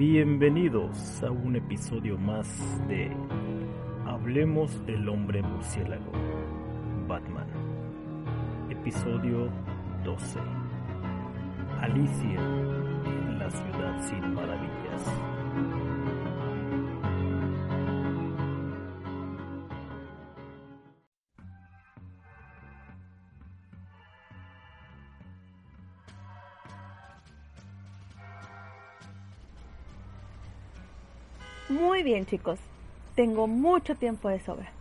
Bienvenidos a un episodio más de Hablemos del hombre murciélago, Batman. Episodio 12. Alicia en la ciudad sin maravillas. Muy bien chicos, tengo mucho tiempo de sobra.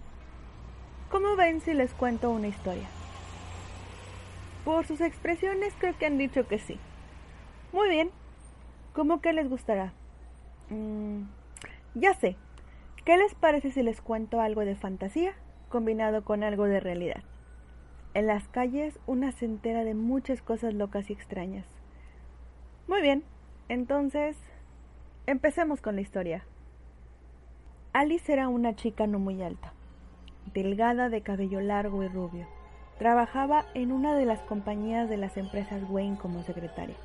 ¿Cómo ven si les cuento una historia? Por sus expresiones creo que han dicho que sí. Muy bien, ¿cómo que les gustará? Mm, ya sé, ¿qué les parece si les cuento algo de fantasía combinado con algo de realidad? En las calles una centera de muchas cosas locas y extrañas. Muy bien, entonces empecemos con la historia. Alice era una chica no muy alta, delgada de cabello largo y rubio. Trabajaba en una de las compañías de las empresas Wayne como secretaria.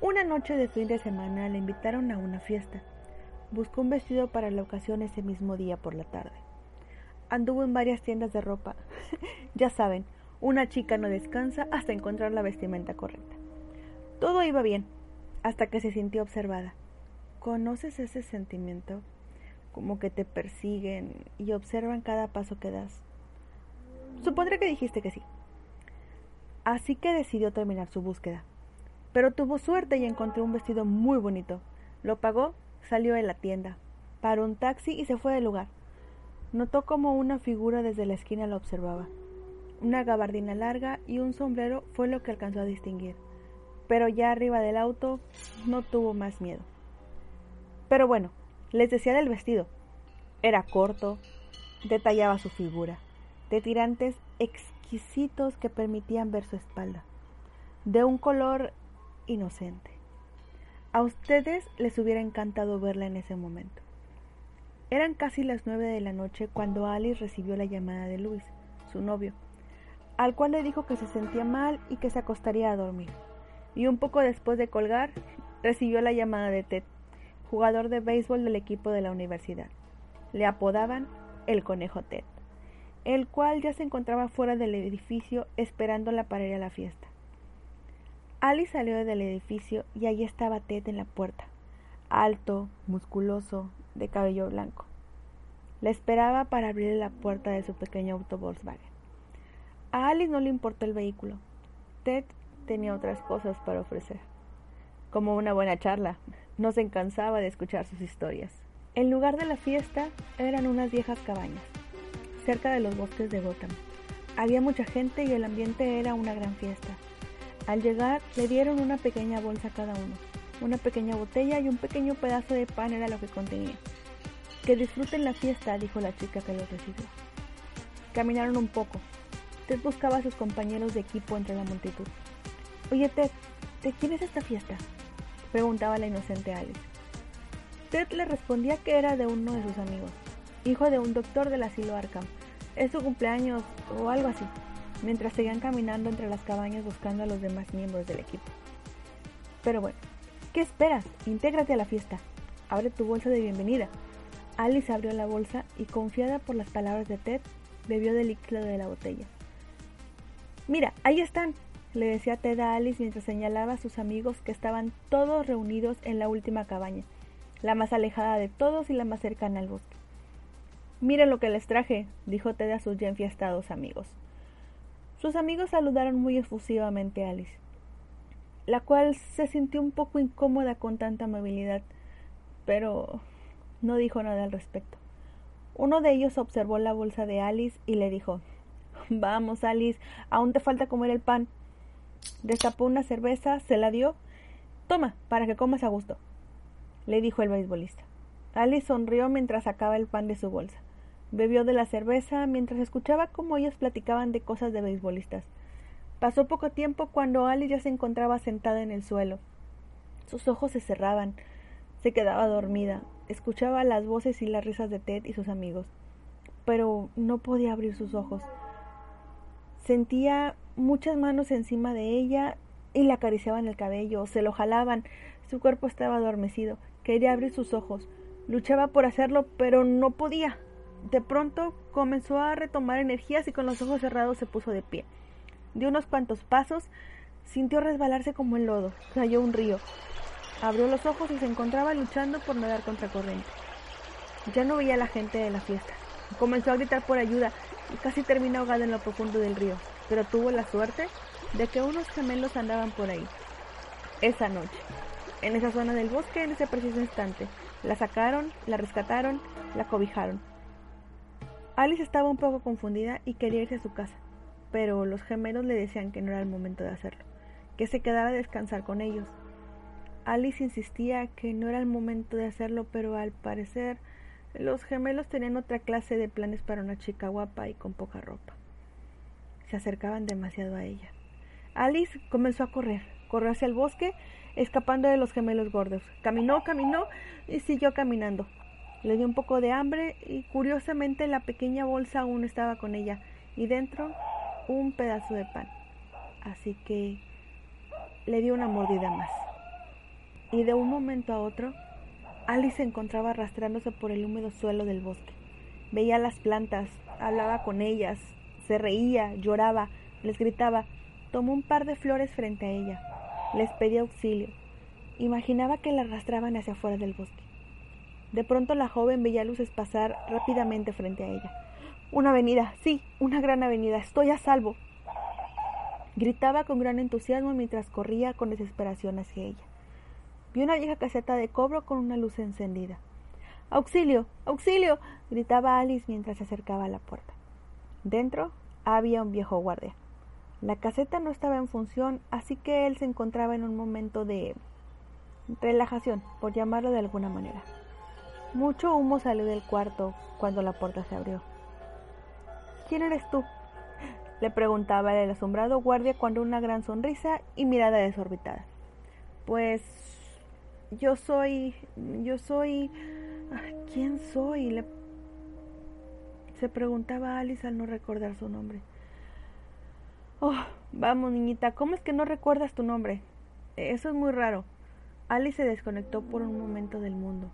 Una noche de fin de semana le invitaron a una fiesta. Buscó un vestido para la ocasión ese mismo día por la tarde. Anduvo en varias tiendas de ropa. ya saben, una chica no descansa hasta encontrar la vestimenta correcta. Todo iba bien, hasta que se sintió observada. ¿Conoces ese sentimiento? Como que te persiguen y observan cada paso que das. Supondré que dijiste que sí. Así que decidió terminar su búsqueda. Pero tuvo suerte y encontró un vestido muy bonito. Lo pagó, salió de la tienda, paró un taxi y se fue del lugar. Notó como una figura desde la esquina lo observaba. Una gabardina larga y un sombrero fue lo que alcanzó a distinguir. Pero ya arriba del auto no tuvo más miedo. Pero bueno, les decía del vestido. Era corto, detallaba su figura, de tirantes exquisitos que permitían ver su espalda, de un color inocente. A ustedes les hubiera encantado verla en ese momento. Eran casi las nueve de la noche cuando Alice recibió la llamada de Luis, su novio, al cual le dijo que se sentía mal y que se acostaría a dormir. Y un poco después de colgar, recibió la llamada de Ted, jugador de béisbol del equipo de la universidad. Le apodaban el Conejo Ted, el cual ya se encontraba fuera del edificio esperándola para ir a la fiesta. Alice salió del edificio y allí estaba Ted en la puerta, alto, musculoso, de cabello blanco. Le esperaba para abrirle la puerta de su pequeño auto Volkswagen. A Alice no le importó el vehículo. Ted tenía otras cosas para ofrecer, como una buena charla, no se cansaba de escuchar sus historias. El lugar de la fiesta eran unas viejas cabañas, cerca de los bosques de Gotham. Había mucha gente y el ambiente era una gran fiesta. Al llegar le dieron una pequeña bolsa a cada uno. Una pequeña botella y un pequeño pedazo de pan era lo que contenía. Que disfruten la fiesta, dijo la chica que los recibió. Caminaron un poco. Ted buscaba a sus compañeros de equipo entre la multitud. Oye, Ted, ¿de quién es esta fiesta? Preguntaba la inocente Alice. Ted le respondía que era de uno de sus amigos, hijo de un doctor del asilo Arkham. Es su cumpleaños o algo así, mientras seguían caminando entre las cabañas buscando a los demás miembros del equipo. Pero bueno, ¿qué esperas? Intégrate a la fiesta. Abre tu bolsa de bienvenida. Alice abrió la bolsa y, confiada por las palabras de Ted, bebió del líquido de la botella. Mira, ahí están, le decía Ted a Alice mientras señalaba a sus amigos que estaban todos reunidos en la última cabaña, la más alejada de todos y la más cercana al bosque. Miren lo que les traje, dijo Ted a sus ya enfiestados amigos. Sus amigos saludaron muy efusivamente a Alice, la cual se sintió un poco incómoda con tanta amabilidad, pero no dijo nada al respecto. Uno de ellos observó la bolsa de Alice y le dijo Vamos, Alice, aún te falta comer el pan. Destapó una cerveza, se la dio. Toma, para que comas a gusto, le dijo el beisbolista. Alice sonrió mientras sacaba el pan de su bolsa. Bebió de la cerveza mientras escuchaba cómo ellos platicaban de cosas de beisbolistas. Pasó poco tiempo cuando Alice ya se encontraba sentada en el suelo. Sus ojos se cerraban. Se quedaba dormida. Escuchaba las voces y las risas de Ted y sus amigos. Pero no podía abrir sus ojos. Sentía muchas manos encima de ella y le acariciaban el cabello, se lo jalaban. Su cuerpo estaba adormecido. Quería abrir sus ojos. Luchaba por hacerlo, pero no podía. De pronto comenzó a retomar energías y con los ojos cerrados se puso de pie. Dio unos cuantos pasos, sintió resbalarse como el lodo, cayó un río. Abrió los ojos y se encontraba luchando por nadar contra corriente. Ya no veía a la gente de la fiesta. Comenzó a gritar por ayuda y casi terminó ahogada en lo profundo del río, pero tuvo la suerte de que unos gemelos andaban por ahí. Esa noche, en esa zona del bosque, en ese preciso instante, la sacaron, la rescataron, la cobijaron. Alice estaba un poco confundida y quería irse a su casa, pero los gemelos le decían que no era el momento de hacerlo, que se quedara a descansar con ellos. Alice insistía que no era el momento de hacerlo, pero al parecer los gemelos tenían otra clase de planes para una chica guapa y con poca ropa. Se acercaban demasiado a ella. Alice comenzó a correr, corrió hacia el bosque, escapando de los gemelos gordos. Caminó, caminó y siguió caminando. Le dio un poco de hambre y curiosamente la pequeña bolsa aún estaba con ella y dentro un pedazo de pan. Así que le dio una mordida más. Y de un momento a otro, Alice se encontraba arrastrándose por el húmedo suelo del bosque. Veía las plantas, hablaba con ellas, se reía, lloraba, les gritaba. Tomó un par de flores frente a ella. Les pedía auxilio. Imaginaba que la arrastraban hacia afuera del bosque. De pronto la joven veía luces pasar rápidamente frente a ella. Una avenida, sí, una gran avenida, estoy a salvo. Gritaba con gran entusiasmo mientras corría con desesperación hacia ella. Vio una vieja caseta de cobro con una luz encendida. ¡Auxilio! ¡Auxilio! gritaba Alice mientras se acercaba a la puerta. Dentro había un viejo guardia. La caseta no estaba en función, así que él se encontraba en un momento de relajación, por llamarlo de alguna manera. Mucho humo salió del cuarto cuando la puerta se abrió. ¿Quién eres tú? le preguntaba el asombrado guardia cuando una gran sonrisa y mirada desorbitada. Pues yo soy, yo soy, ¿quién soy? Le, se preguntaba Alice al no recordar su nombre. Oh, vamos, niñita, ¿cómo es que no recuerdas tu nombre? Eso es muy raro. Alice se desconectó por un momento del mundo.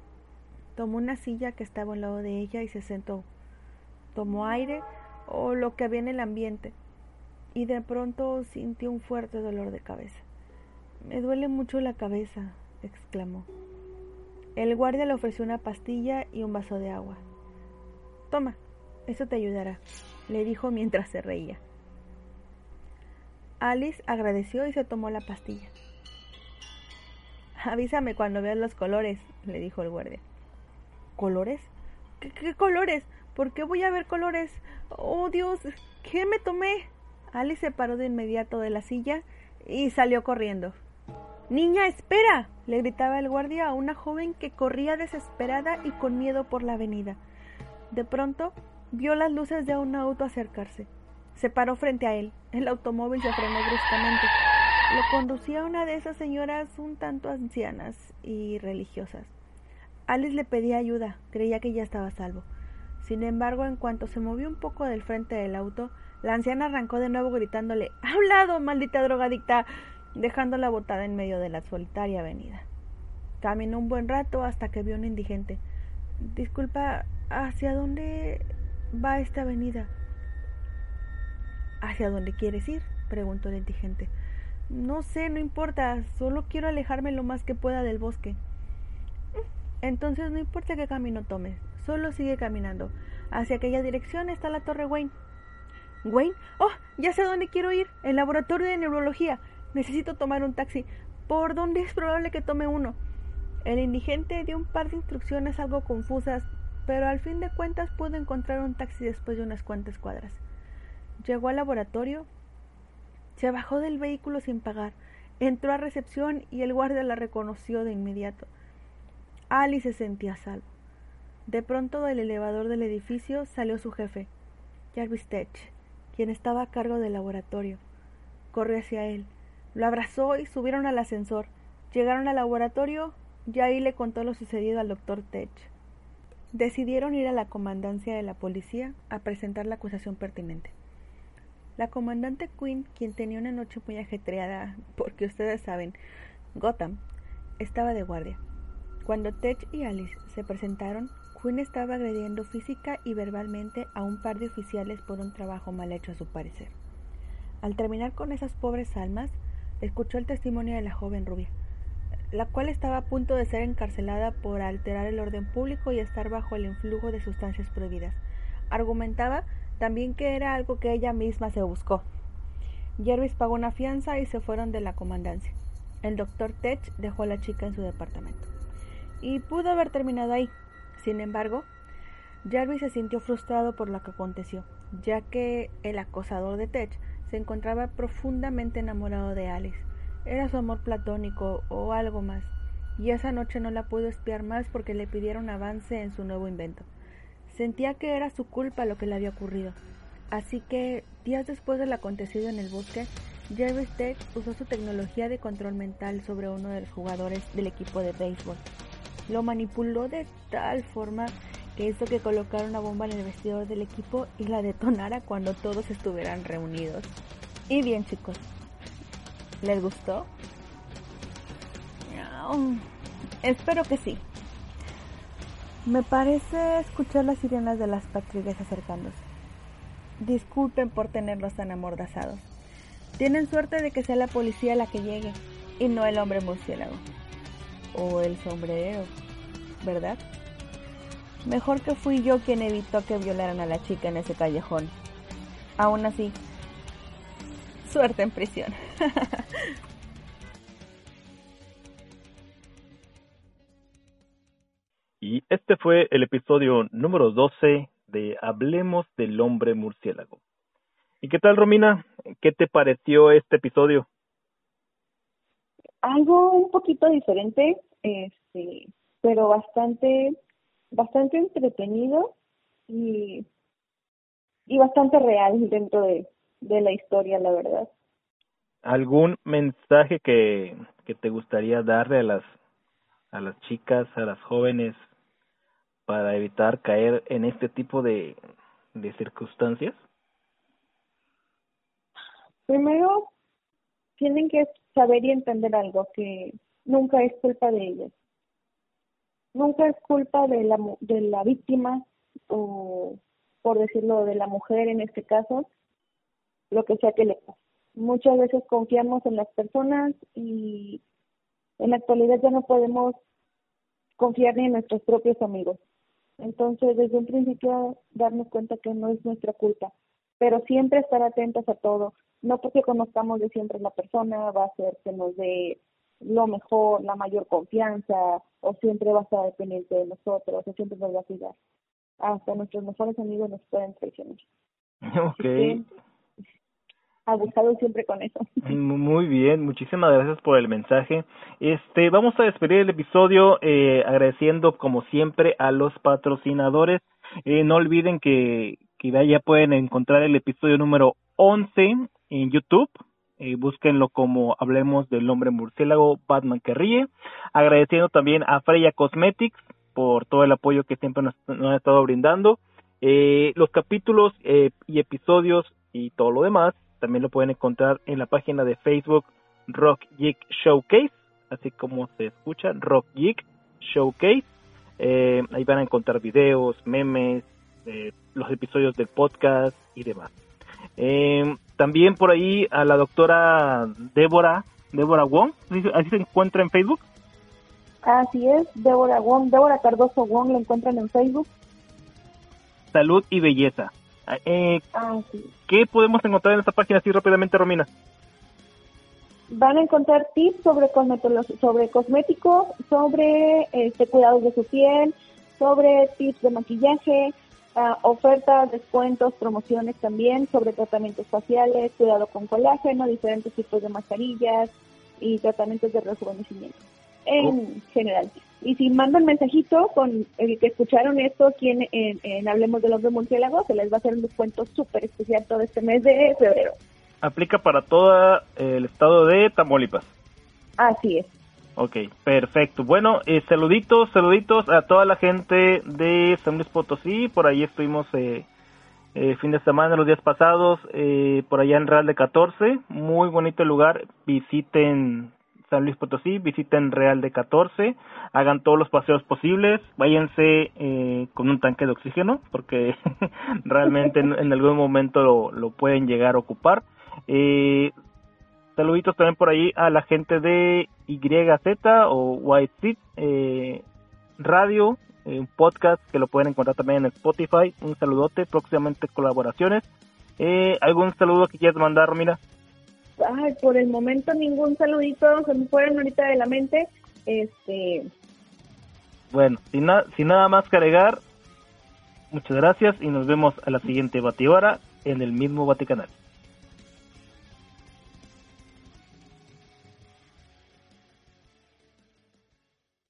Tomó una silla que estaba al lado de ella y se sentó. Tomó aire o lo que había en el ambiente y de pronto sintió un fuerte dolor de cabeza. Me duele mucho la cabeza, exclamó. El guardia le ofreció una pastilla y un vaso de agua. Toma, eso te ayudará, le dijo mientras se reía. Alice agradeció y se tomó la pastilla. Avísame cuando veas los colores, le dijo el guardia. ¿Colores? ¿Qué, colores? ¿Por qué voy a ver colores? Oh Dios, ¿qué me tomé? Alice se paró de inmediato de la silla y salió corriendo. Niña, espera. le gritaba el guardia a una joven que corría desesperada y con miedo por la avenida. De pronto vio las luces de un auto acercarse. Se paró frente a él. El automóvil se frenó bruscamente. Lo conducía una de esas señoras un tanto ancianas y religiosas. Alice le pedía ayuda, creía que ya estaba salvo. Sin embargo, en cuanto se movió un poco del frente del auto, la anciana arrancó de nuevo gritándole ¡A un lado, maldita drogadicta! dejándola botada en medio de la solitaria avenida. Caminó un buen rato hasta que vio un indigente. Disculpa, ¿hacia dónde va esta avenida? ¿Hacia dónde quieres ir? preguntó el indigente. No sé, no importa, solo quiero alejarme lo más que pueda del bosque. Entonces no importa qué camino tomes, solo sigue caminando. Hacia aquella dirección está la torre Wayne. ¿Wayne? Oh, ya sé dónde quiero ir, el laboratorio de neurología. Necesito tomar un taxi. ¿Por dónde es probable que tome uno? El indigente dio un par de instrucciones algo confusas, pero al fin de cuentas pudo encontrar un taxi después de unas cuantas cuadras. Llegó al laboratorio, se bajó del vehículo sin pagar, entró a recepción y el guardia la reconoció de inmediato. Alice se sentía salvo. De pronto del elevador del edificio salió su jefe, Jarvis Tech, quien estaba a cargo del laboratorio. Corrió hacia él, lo abrazó y subieron al ascensor. Llegaron al laboratorio y ahí le contó lo sucedido al doctor Tech. Decidieron ir a la comandancia de la policía a presentar la acusación pertinente. La comandante Quinn, quien tenía una noche muy ajetreada, porque ustedes saben, Gotham, estaba de guardia. Cuando Tech y Alice se presentaron, Quinn estaba agrediendo física y verbalmente a un par de oficiales por un trabajo mal hecho a su parecer. Al terminar con esas pobres almas, escuchó el testimonio de la joven rubia, la cual estaba a punto de ser encarcelada por alterar el orden público y estar bajo el influjo de sustancias prohibidas. Argumentaba también que era algo que ella misma se buscó. Jervis pagó una fianza y se fueron de la comandancia. El doctor Tech dejó a la chica en su departamento. Y pudo haber terminado ahí. Sin embargo, Jarvis se sintió frustrado por lo que aconteció, ya que el acosador de Tech se encontraba profundamente enamorado de Alice. Era su amor platónico o algo más, y esa noche no la pudo espiar más porque le pidieron avance en su nuevo invento. Sentía que era su culpa lo que le había ocurrido. Así que, días después del acontecido en el bosque, Jerry Tech usó su tecnología de control mental sobre uno de los jugadores del equipo de béisbol. Lo manipuló de tal forma que hizo que colocara una bomba en el vestidor del equipo y la detonara cuando todos estuvieran reunidos. Y bien chicos, ¿les gustó? espero que sí. Me parece escuchar las sirenas de las patrullas acercándose. Disculpen por tenerlos tan amordazados. Tienen suerte de que sea la policía la que llegue y no el hombre murciélago. O el sombrero, ¿verdad? Mejor que fui yo quien evitó que violaran a la chica en ese callejón. Aún así, suerte en prisión. Y este fue el episodio número 12 de Hablemos del hombre murciélago. ¿Y qué tal, Romina? ¿Qué te pareció este episodio? Algo un poquito diferente, este, pero bastante, bastante entretenido y, y bastante real dentro de, de la historia, la verdad. ¿Algún mensaje que, que te gustaría darle a las, a las chicas, a las jóvenes para evitar caer en este tipo de, de circunstancias? Primero, tienen que saber y entender algo, que nunca es culpa de ellas. Nunca es culpa de la, de la víctima o, por decirlo, de la mujer en este caso, lo que sea que le pase. Muchas veces confiamos en las personas y en la actualidad ya no podemos confiar ni en nuestros propios amigos. Entonces, desde un principio, darnos cuenta que no es nuestra culpa, pero siempre estar atentos a todo. No porque conozcamos de siempre la persona va a ser que nos dé lo mejor, la mayor confianza, o siempre va a estar dependiente de nosotros, o siempre nos va a cuidar. Hasta nuestros mejores amigos nos pueden traicionar. Ok abusado siempre con eso. Muy bien, muchísimas gracias por el mensaje. Este, vamos a despedir el episodio eh, agradeciendo como siempre a los patrocinadores. Eh, no olviden que, que ya pueden encontrar el episodio número 11 en YouTube. Eh, búsquenlo como Hablemos del Hombre Murciélago Batman que ríe. Agradeciendo también a Freya Cosmetics por todo el apoyo que siempre nos, nos ha estado brindando. Eh, los capítulos eh, y episodios y todo lo demás también lo pueden encontrar en la página de Facebook Rock Geek Showcase, así como se escucha, Rock Geek Showcase. Eh, ahí van a encontrar videos, memes, eh, los episodios del podcast y demás. Eh, también por ahí a la doctora Débora, Débora Wong, así se encuentra en Facebook. Así es, Débora Wong, Débora Cardoso Wong la encuentran en Facebook. Salud y belleza. Eh, ah, ¿Qué podemos encontrar en esta página así rápidamente, Romina? Van a encontrar tips sobre, sobre cosméticos, sobre este, cuidados de su piel, sobre tips de maquillaje, uh, ofertas, descuentos, promociones también, sobre tratamientos faciales, cuidado con colágeno, diferentes tipos de mascarillas y tratamientos de rejuvenecimiento en oh. general. Y si mandan mensajito con el que escucharon esto aquí en, en, Hablemos de los de Murciélago, se les va a hacer un descuento súper especial todo este mes de febrero. Aplica para todo el estado de Tamaulipas. Así es. Ok, perfecto. Bueno, eh, saluditos, saluditos a toda la gente de San Luis Potosí. Por ahí estuvimos eh, eh, fin de semana, los días pasados, eh, por allá en Real de 14, muy bonito lugar, visiten San Luis Potosí, visiten Real de 14, hagan todos los paseos posibles, váyanse eh, con un tanque de oxígeno, porque realmente en, algún momento lo, lo, pueden llegar a ocupar. Eh, saluditos también por ahí a la gente de YZ o White eh, Radio, eh, un podcast que lo pueden encontrar también en Spotify. Un saludote, próximamente colaboraciones. Eh, ¿Algún saludo que quieras mandar, Romina? Ay, por el momento ningún saludito, se me fueron ahorita de la mente. Este. Bueno, sin, sin nada más que agregar, muchas gracias y nos vemos a la siguiente batidora en el mismo Vaticanal.